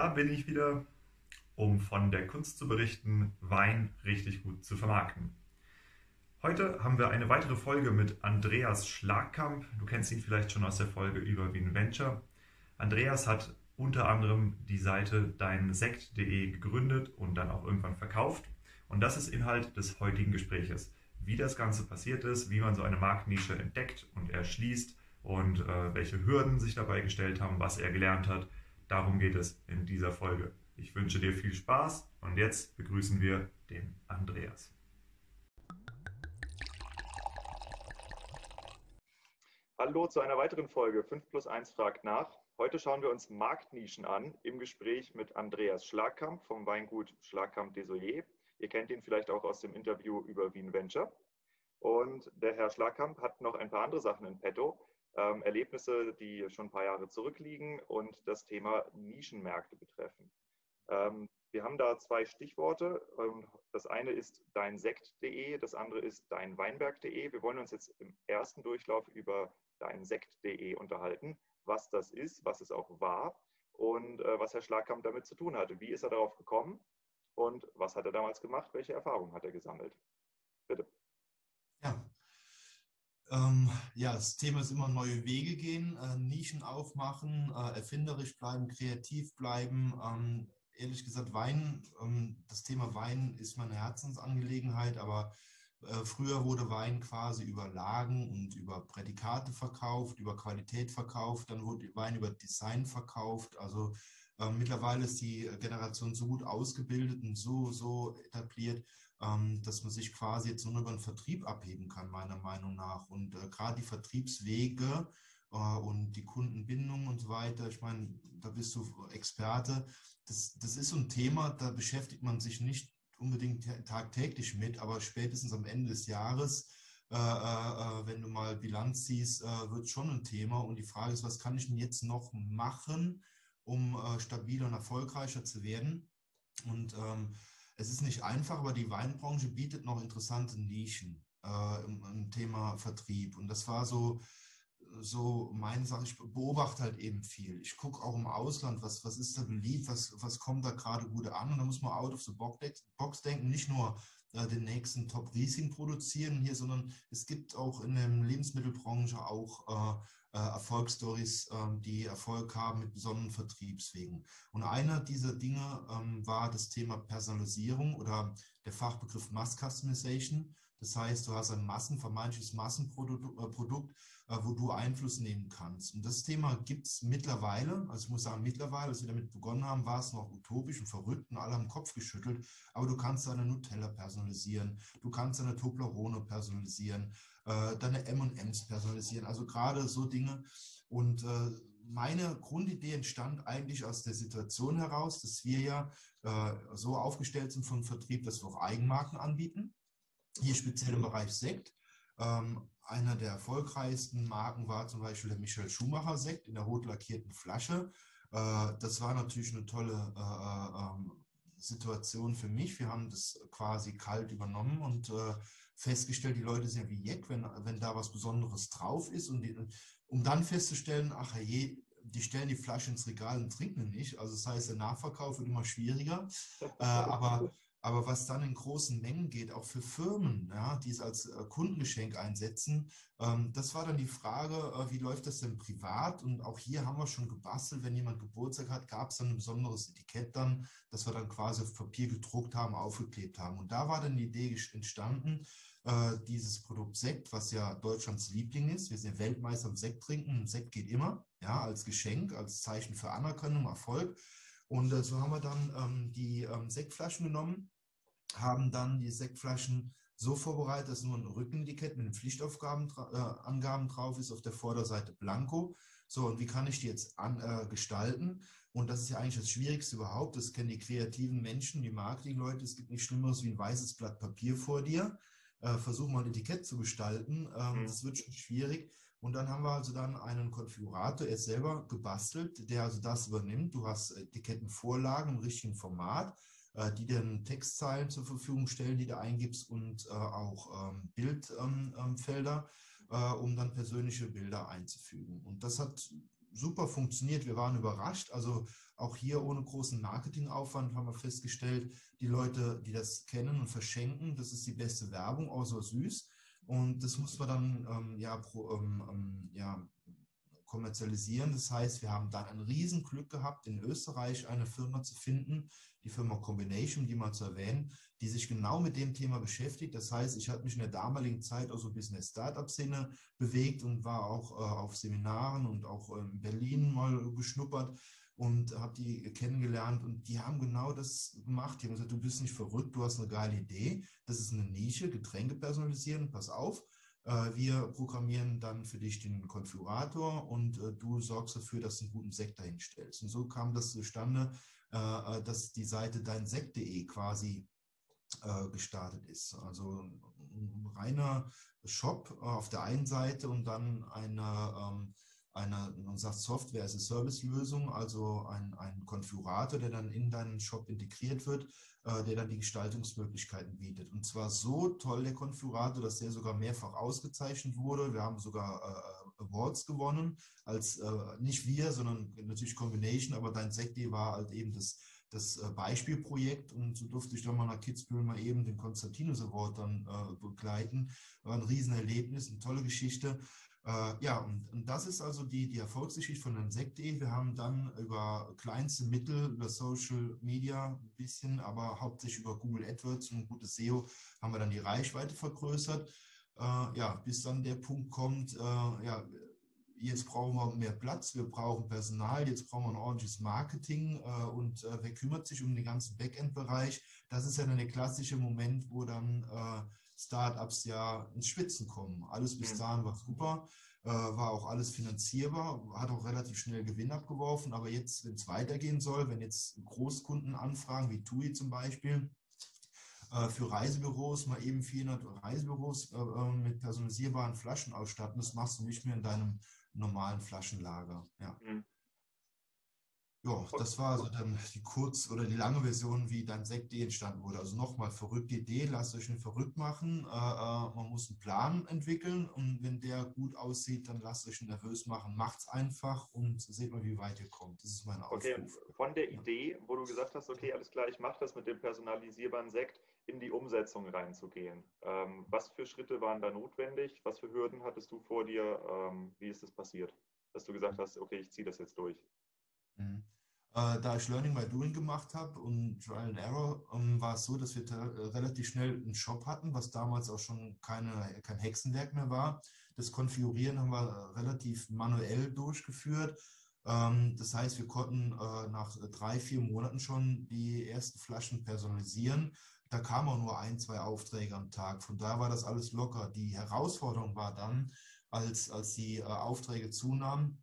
Da bin ich wieder, um von der Kunst zu berichten, Wein richtig gut zu vermarkten. Heute haben wir eine weitere Folge mit Andreas Schlagkamp. Du kennst ihn vielleicht schon aus der Folge über Wien Venture. Andreas hat unter anderem die Seite deinsekt.de gegründet und dann auch irgendwann verkauft. Und das ist Inhalt des heutigen Gespräches. Wie das Ganze passiert ist, wie man so eine Marktnische entdeckt und erschließt und äh, welche Hürden sich dabei gestellt haben, was er gelernt hat Darum geht es in dieser Folge. Ich wünsche dir viel Spaß und jetzt begrüßen wir den Andreas. Hallo zu einer weiteren Folge 5 plus 1 fragt nach. Heute schauen wir uns Marktnischen an im Gespräch mit Andreas Schlagkamp vom Weingut Schlagkamp Desoyer. Ihr kennt ihn vielleicht auch aus dem Interview über Wien Venture. Und der Herr Schlagkamp hat noch ein paar andere Sachen in petto ähm, Erlebnisse, die schon ein paar Jahre zurückliegen und das Thema Nischenmärkte betreffen. Ähm, wir haben da zwei Stichworte. Das eine ist deinsekt.de, das andere ist deinweinberg.de. Wir wollen uns jetzt im ersten Durchlauf über deinsekt.de unterhalten, was das ist, was es auch war und äh, was Herr Schlagkamp damit zu tun hatte. Wie ist er darauf gekommen und was hat er damals gemacht? Welche Erfahrungen hat er gesammelt? Bitte. Ja, ähm, ja, das Thema ist immer neue Wege gehen, äh, Nischen aufmachen, äh, erfinderisch bleiben, kreativ bleiben. Ähm, ehrlich gesagt, Wein, ähm, das Thema Wein ist meine Herzensangelegenheit, aber äh, früher wurde Wein quasi über Lagen und über Prädikate verkauft, über Qualität verkauft, dann wurde Wein über Design verkauft. Also äh, mittlerweile ist die Generation so gut ausgebildet und so, so etabliert, ähm, dass man sich quasi jetzt nur über den Vertrieb abheben kann, meiner Meinung nach. Und äh, gerade die Vertriebswege äh, und die Kundenbindung und so weiter, ich meine, da bist du Experte. Das, das ist so ein Thema, da beschäftigt man sich nicht unbedingt tagtäglich mit, aber spätestens am Ende des Jahres äh, äh, wenn du mal Bilanz siehst, äh, wird schon ein Thema. Und die Frage ist, was kann ich denn jetzt noch machen, um äh, stabiler und erfolgreicher zu werden? Und ähm, es ist nicht einfach, aber die Weinbranche bietet noch interessante Nischen äh, im, im, Thema Vertrieb. Und das war so, so meine Sache. Ich beobachte halt eben viel. Ich gucke auch im Ausland, was, was ist da beliebt, was, was kommt da gerade gut an. Und da muss man out of the box denken, nicht nur äh, den nächsten Top-Riesling produzieren hier, sondern es gibt auch in der Lebensmittelbranche auch äh, äh, Erfolgsstories, ähm, die Erfolg haben mit besonderen Vertriebswegen. Und einer dieser Dinge ähm, war das Thema Personalisierung oder der Fachbegriff Mass Customization. Das heißt, du hast ein Massen, vermeintliches Massenprodukt, äh, wo du Einfluss nehmen kannst. Und das Thema gibt es mittlerweile, also ich muss sagen, mittlerweile, als wir damit begonnen haben, war es noch utopisch und verrückt und alle haben den Kopf geschüttelt. Aber du kannst deine Nutella personalisieren, du kannst deine Toblerone personalisieren, äh, deine M&Ms personalisieren, also gerade so Dinge. Und äh, meine Grundidee entstand eigentlich aus der Situation heraus, dass wir ja äh, so aufgestellt sind vom Vertrieb, dass wir auch Eigenmarken anbieten. Hier speziell im Bereich Sekt. Ähm, einer der erfolgreichsten Marken war zum Beispiel der Michel Schumacher Sekt in der rot lackierten Flasche. Äh, das war natürlich eine tolle äh, äh ähm, Situation für mich. Wir haben das quasi kalt übernommen und äh, festgestellt, die Leute Jeck, wenn, wenn da was Besonderes drauf ist. Und die, um dann festzustellen, ach je, die stellen die Flasche ins Regal und trinken nicht. Also das heißt, der Nachverkauf wird immer schwieriger. Äh, aber aber was dann in großen Mengen geht, auch für Firmen, ja, die es als äh, Kundengeschenk einsetzen, ähm, das war dann die Frage, äh, wie läuft das denn privat? Und auch hier haben wir schon gebastelt, wenn jemand Geburtstag hat, gab es dann ein besonderes Etikett dann, das wir dann quasi auf Papier gedruckt haben, aufgeklebt haben. Und da war dann die Idee entstanden, äh, dieses Produkt Sekt, was ja Deutschlands Liebling ist. Wir sind Weltmeister im Sekt trinken. Sekt geht immer, ja, als Geschenk, als Zeichen für Anerkennung, Erfolg. Und äh, so haben wir dann ähm, die ähm, Sektflaschen genommen, haben dann die Sektflaschen so vorbereitet, dass nur ein Rückenetikett mit den Pflichtaufgaben äh, Angaben drauf ist, auf der Vorderseite blanko. So, und wie kann ich die jetzt an, äh, gestalten? Und das ist ja eigentlich das Schwierigste überhaupt. Das kennen die kreativen Menschen, die Marketingleute. Es gibt nichts Schlimmeres wie ein weißes Blatt Papier vor dir. Äh, versuch mal ein Etikett zu gestalten. Ähm, mhm. Das wird schon schwierig. Und dann haben wir also dann einen Konfigurator erst selber gebastelt, der also das übernimmt. Du hast Etikettenvorlagen im richtigen Format, äh, die dir Textzeilen zur Verfügung stellen, die du eingibst und äh, auch ähm, Bildfelder, ähm, äh, um dann persönliche Bilder einzufügen. Und das hat super funktioniert. Wir waren überrascht. Also auch hier ohne großen Marketingaufwand haben wir festgestellt, die Leute, die das kennen und verschenken, das ist die beste Werbung, außer süß. Und das muss man dann ähm, ja, pro, ähm, ähm, ja, kommerzialisieren. Das heißt, wir haben dann ein Riesenglück gehabt, in Österreich eine Firma zu finden, die Firma Combination, die mal zu erwähnen, die sich genau mit dem Thema beschäftigt. Das heißt, ich habe mich in der damaligen Zeit auch so ein bisschen in der Startup-Szene bewegt und war auch äh, auf Seminaren und auch in Berlin mal geschnuppert und habe die kennengelernt und die haben genau das gemacht. Die haben gesagt, du bist nicht verrückt, du hast eine geile Idee. Das ist eine Nische, Getränke personalisieren, pass auf. Äh, wir programmieren dann für dich den Konfigurator und äh, du sorgst dafür, dass du einen guten Sekt dahin stellst. Und so kam das zustande, äh, dass die Seite deinsekt.de quasi gestartet ist. Also ein reiner Shop auf der einen Seite und dann eine ähm, eine, man sagt Software as a Service Lösung, also ein, ein Konfigurator, der dann in deinen Shop integriert wird, äh, der dann die Gestaltungsmöglichkeiten bietet. Und zwar so toll der Konfigurator, dass der sogar mehrfach ausgezeichnet wurde. Wir haben sogar äh, Awards gewonnen, als äh, nicht wir, sondern natürlich Combination, aber dein Sekti war halt eben das das äh, Beispielprojekt und so durfte ich dann mal nach Kitzbühel mal eben den Konstantinus Award dann äh, begleiten. War ein Riesenerlebnis, eine tolle Geschichte. Äh, ja, und, und, das ist also die, die Erfolgsgeschichte von Insect.de. Wir haben dann über kleinste Mittel, über Social Media ein bisschen, aber hauptsächlich über Google AdWords und gutes SEO haben wir dann die Reichweite vergrößert. Äh, ja, bis dann der Punkt kommt, äh, ja, jetzt brauchen wir mehr Platz, wir brauchen Personal, jetzt brauchen wir ein ordentliches Marketing äh, und äh, wer kümmert sich um den ganzen Backend-Bereich? Das ist ja dann der klassische Moment, wo dann äh, Startups ja ins Schwitzen kommen. Alles bis dahin war super, äh, war auch alles finanzierbar, hat auch relativ schnell Gewinn abgeworfen. Aber jetzt, wenn es weitergehen soll, wenn jetzt Großkunden anfragen, wie TUI zum Beispiel, äh, für Reisebüros mal eben 400 Reisebüros äh, äh, mit personalisierbaren Flaschen ausstatten, das machst du nicht mehr in deinem normalen Flaschenlager. Ja. Mhm. Ja, das war also dann die kurz- oder die lange Version, wie dann Sekt entstanden wurde. Also nochmal, verrückte Idee, lasst euch nicht verrückt machen. Äh, äh, man muss einen Plan entwickeln und wenn der gut aussieht, dann lasst euch nervös machen. Macht's einfach und seht mal, wie weit ihr kommt. Das ist mein Aufruf. Okay, von der Idee, wo du gesagt hast, okay, alles klar, ich mache das mit dem personalisierbaren Sekt, in die Umsetzung reinzugehen. Ähm, was für Schritte waren da notwendig? Was für Hürden hattest du vor dir? Ähm, wie ist das passiert? Dass du gesagt hast, okay, ich ziehe das jetzt durch. Mhm. Äh, da ich Learning by Doing gemacht habe und Trial and Error, ähm, war es so, dass wir äh, relativ schnell einen Shop hatten, was damals auch schon keine, kein Hexenwerk mehr war. Das Konfigurieren haben wir äh, relativ manuell durchgeführt. Ähm, das heißt, wir konnten nach drei, vier Monaten schon die ersten Flaschen personalisieren. Da kamen auch nur ein, zwei Aufträge am Tag. Von daher war das alles locker. Die Herausforderung war dann, als, als die Aufträge zunahmen,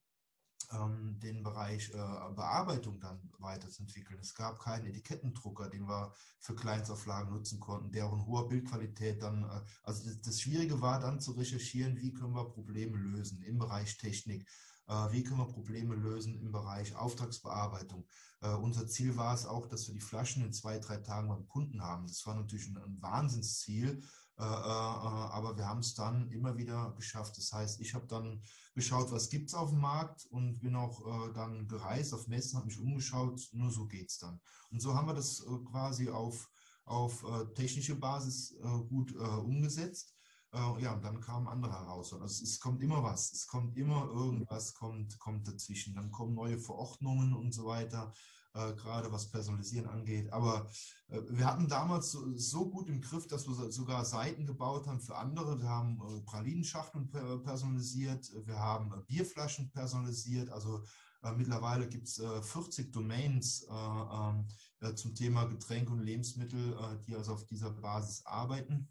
ähm, den Bereich äh, Bearbeitung dann weiterzuentwickeln. Es gab keinen Etikettendrucker, den wir für Kleinstauflagen nutzen konnten, der in hoher Bildqualität dann, äh, also das, das, Schwierige war dann zu recherchieren, wie können wir Probleme lösen im Bereich Technik, äh, wie können wir Probleme lösen im Bereich Auftragsbearbeitung. Äh, unser Ziel war es auch, dass wir die Flaschen in zwei, drei Tagen beim Kunden haben. Das war natürlich ein, ein Wahnsinnsziel, äh, äh, aber wir haben es dann immer wieder geschafft. Das heißt, ich habe dann geschaut, was gibt es auf dem Markt und bin auch äh, dann gereist auf Messen, habe mich umgeschaut, nur so geht es dann. Und so haben wir das quasi auf, auf technische Basis gut umgesetzt. ja, und dann kamen andere Herausforderungen. Also es kommt immer was, es kommt immer irgendwas, kommt, kommt dazwischen. Dann kommen neue Verordnungen und so weiter äh, gerade was Personalisieren angeht. Aber äh, wir hatten damals so, so, gut im Griff, dass wir sogar Seiten gebaut haben für andere. Wir haben äh, Pralinenschachteln personalisiert, wir haben äh, Bierflaschen personalisiert. Also äh, mittlerweile gibt es 40 Domains ähm, zum Thema Getränke und Lebensmittel, die also auf dieser Basis arbeiten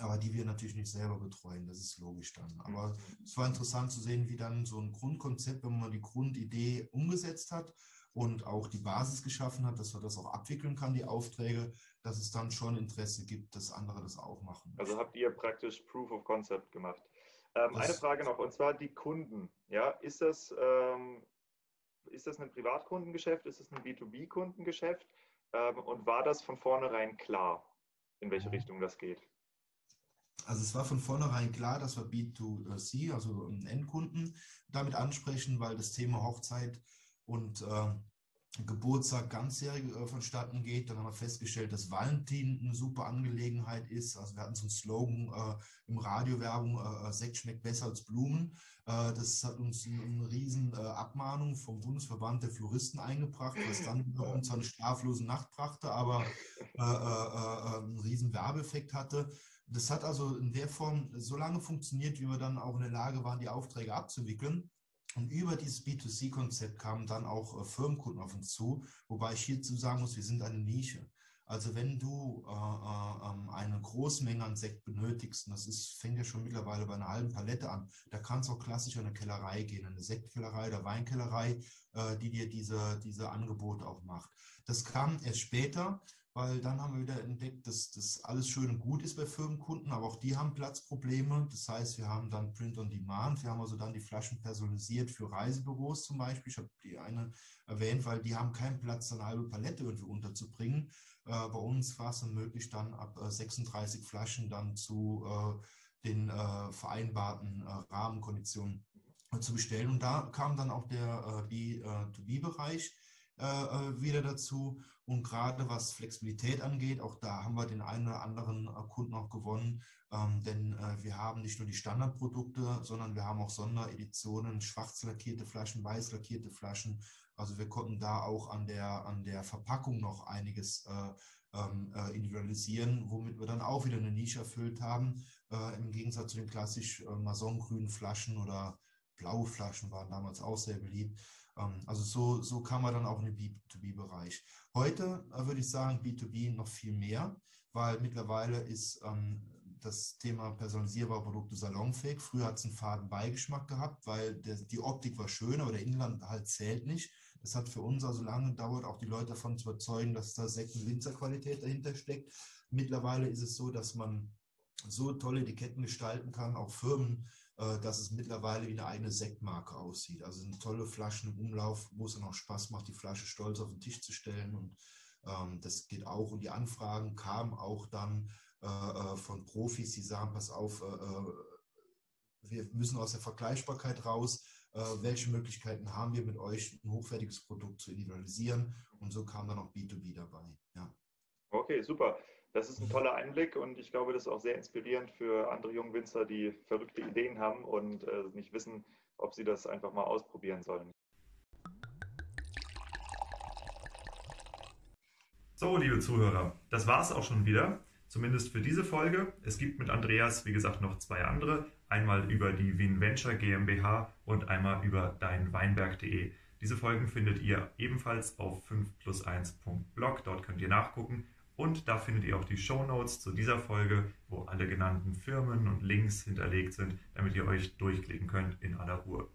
aber die wir natürlich nicht selber betreuen, das ist logisch dann. Aber es war interessant zu sehen, wie dann so ein Grundkonzept, wenn man die Grundidee umgesetzt hat und auch die Basis geschaffen hat, dass man das auch abwickeln kann, die Aufträge, dass es dann schon Interesse gibt, dass andere das auch machen. Also habt ihr praktisch Proof of Concept gemacht. Ähm, eine Frage noch, und zwar die Kunden. Ja, ist das, ähm, ist das ein Privatkundengeschäft? Ist es ein B2B-Kundengeschäft? Ähm, und war das von vornherein klar, in welche mhm. Richtung das geht? Also es war von vornherein klar, dass wir B2C, also Endkunden, damit ansprechen, weil das Thema Hochzeit und äh, Geburtstag ganzjährig äh, vonstatten geht. Dann haben wir festgestellt, dass Valentin eine super Angelegenheit ist. Also wir hatten so einen Slogan äh, im Radiowerbung, äh, äh, Sekt schmeckt besser als Blumen. Äh, das hat uns eine, eine riesen äh, Abmahnung vom Bundesverband der Floristen eingebracht, was dann bei uns eine schlaflose Nacht brachte, aber einen riesen Werbeeffekt hatte. Das hat also in der Form so lange funktioniert, wie wir dann auch in der Lage waren, die Aufträge abzuwickeln. Und über dieses B2C-Konzept kamen dann auch äh, Firmenkunden auf uns zu, wobei ich hierzu sagen muss, wir sind eine Nische. Also wenn du äh, äh, ähm, eine Großmenge an Sekt benötigst, und das ist, fängt ja schon mittlerweile bei einer halben Palette an, da kann es auch klassisch an eine Kellerei gehen, eine Sektkellerei oder Weinkellerei, äh, die dir diese, diese Angebote auch macht. Das kam erst später, weil dann haben wir wieder entdeckt, dass das alles schön und gut ist bei Firmenkunden, aber auch die haben Platzprobleme. Das heißt, wir haben dann Print on Demand. Wir haben also dann die Flaschen personalisiert für Reisebüros zum Beispiel. Ich habe die eine erwähnt, weil die haben keinen Platz, eine halbe Palette irgendwie unterzubringen. Äh, bei uns war es dann möglich, dann ab äh, 36 Flaschen dann zu äh, den äh, vereinbarten äh, Rahmenkonditionen äh, zu bestellen. Und da kam dann auch der B2B-Bereich wieder dazu. Und gerade was Flexibilität angeht, auch da haben wir den einen oder anderen äh, Kunden auch gewonnen, ähm, denn äh, wir haben nicht nur die Standardprodukte, sondern wir haben auch Sondereditionen, schwarz lackierte Flaschen, weiß lackierte Flaschen. Also wir konnten da auch an der, an der Verpackung noch einiges äh, ähm, äh, individualisieren, womit wir dann auch wieder eine Nische erfüllt haben, äh, im Gegensatz zu den klassisch äh, masongrünen Flaschen oder blaue Flaschen waren damals auch sehr beliebt. Ähm, also so, so kam man dann auch in den B2B-Bereich. Heute äh, würde ich sagen, B2B noch viel mehr, weil mittlerweile ist ähm, das Thema personalisierbare Produkte salonfähig. Früher hat es einen faden Beigeschmack gehabt, weil der, die Optik war schön, aber der Inland halt zählt nicht. Das hat für uns also lange gedauert, auch die Leute davon zu überzeugen, dass da Sekt- und Winzerqualität dahinter steckt. Mittlerweile ist es so, dass man so tolle Etiketten gestalten kann, auch Firmen dass es mittlerweile wie eine eigene Sektmarke aussieht. Also sind tolle Flaschen im Umlauf, wo es dann auch Spaß macht, die Flasche stolz auf den Tisch zu stellen. Und ähm, das geht auch. Und die Anfragen kamen auch dann äh, äh von Profis, die sagen, pass auf, äh, äh, wir müssen aus der Vergleichbarkeit raus. Äh, welche Möglichkeiten haben wir mit euch, ein hochwertiges Produkt zu individualisieren? Und so kam dann auch B2B dabei. Ja. Okay, super. Das ist ein toller Einblick und ich glaube, das ist auch sehr inspirierend für andere Jungwinzer, die verrückte Ideen haben und äh, nicht wissen, ob sie das einfach mal ausprobieren sollen. So, liebe Zuhörer, das war es auch schon wieder, zumindest für diese Folge. Es gibt mit Andreas, wie gesagt, noch zwei andere. Einmal über die Winventure GmbH und einmal über deinweinberg.de. Diese Folgen findet ihr ebenfalls auf 5plus1.blog. Dort könnt ihr nachgucken. Und da findet ihr auch die Show Notes zu dieser Folge, wo alle genannten Firmen und Links hinterlegt sind, damit ihr euch durchklicken könnt in aller Ruhe.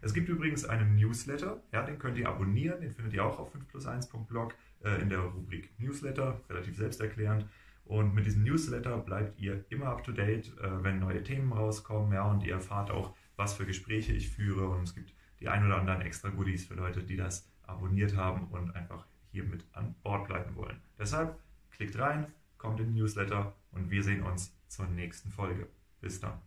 Es gibt übrigens einen Newsletter, ja, den könnt ihr abonnieren, den findet ihr auch auf 5plus1.blog äh, in der Rubrik Newsletter, relativ selbsterklärend. Und mit diesem Newsletter bleibt ihr immer up to date, äh, wenn neue Themen rauskommen, ja, und ihr erfahrt auch, was für Gespräche ich führe. Und es gibt die ein oder anderen extra Goodies für Leute, die das abonniert haben und einfach hier mit an Bord bleiben wollen. Deshalb Klickt rein, kommt in den Newsletter und wir sehen uns zur nächsten Folge. Bis dann.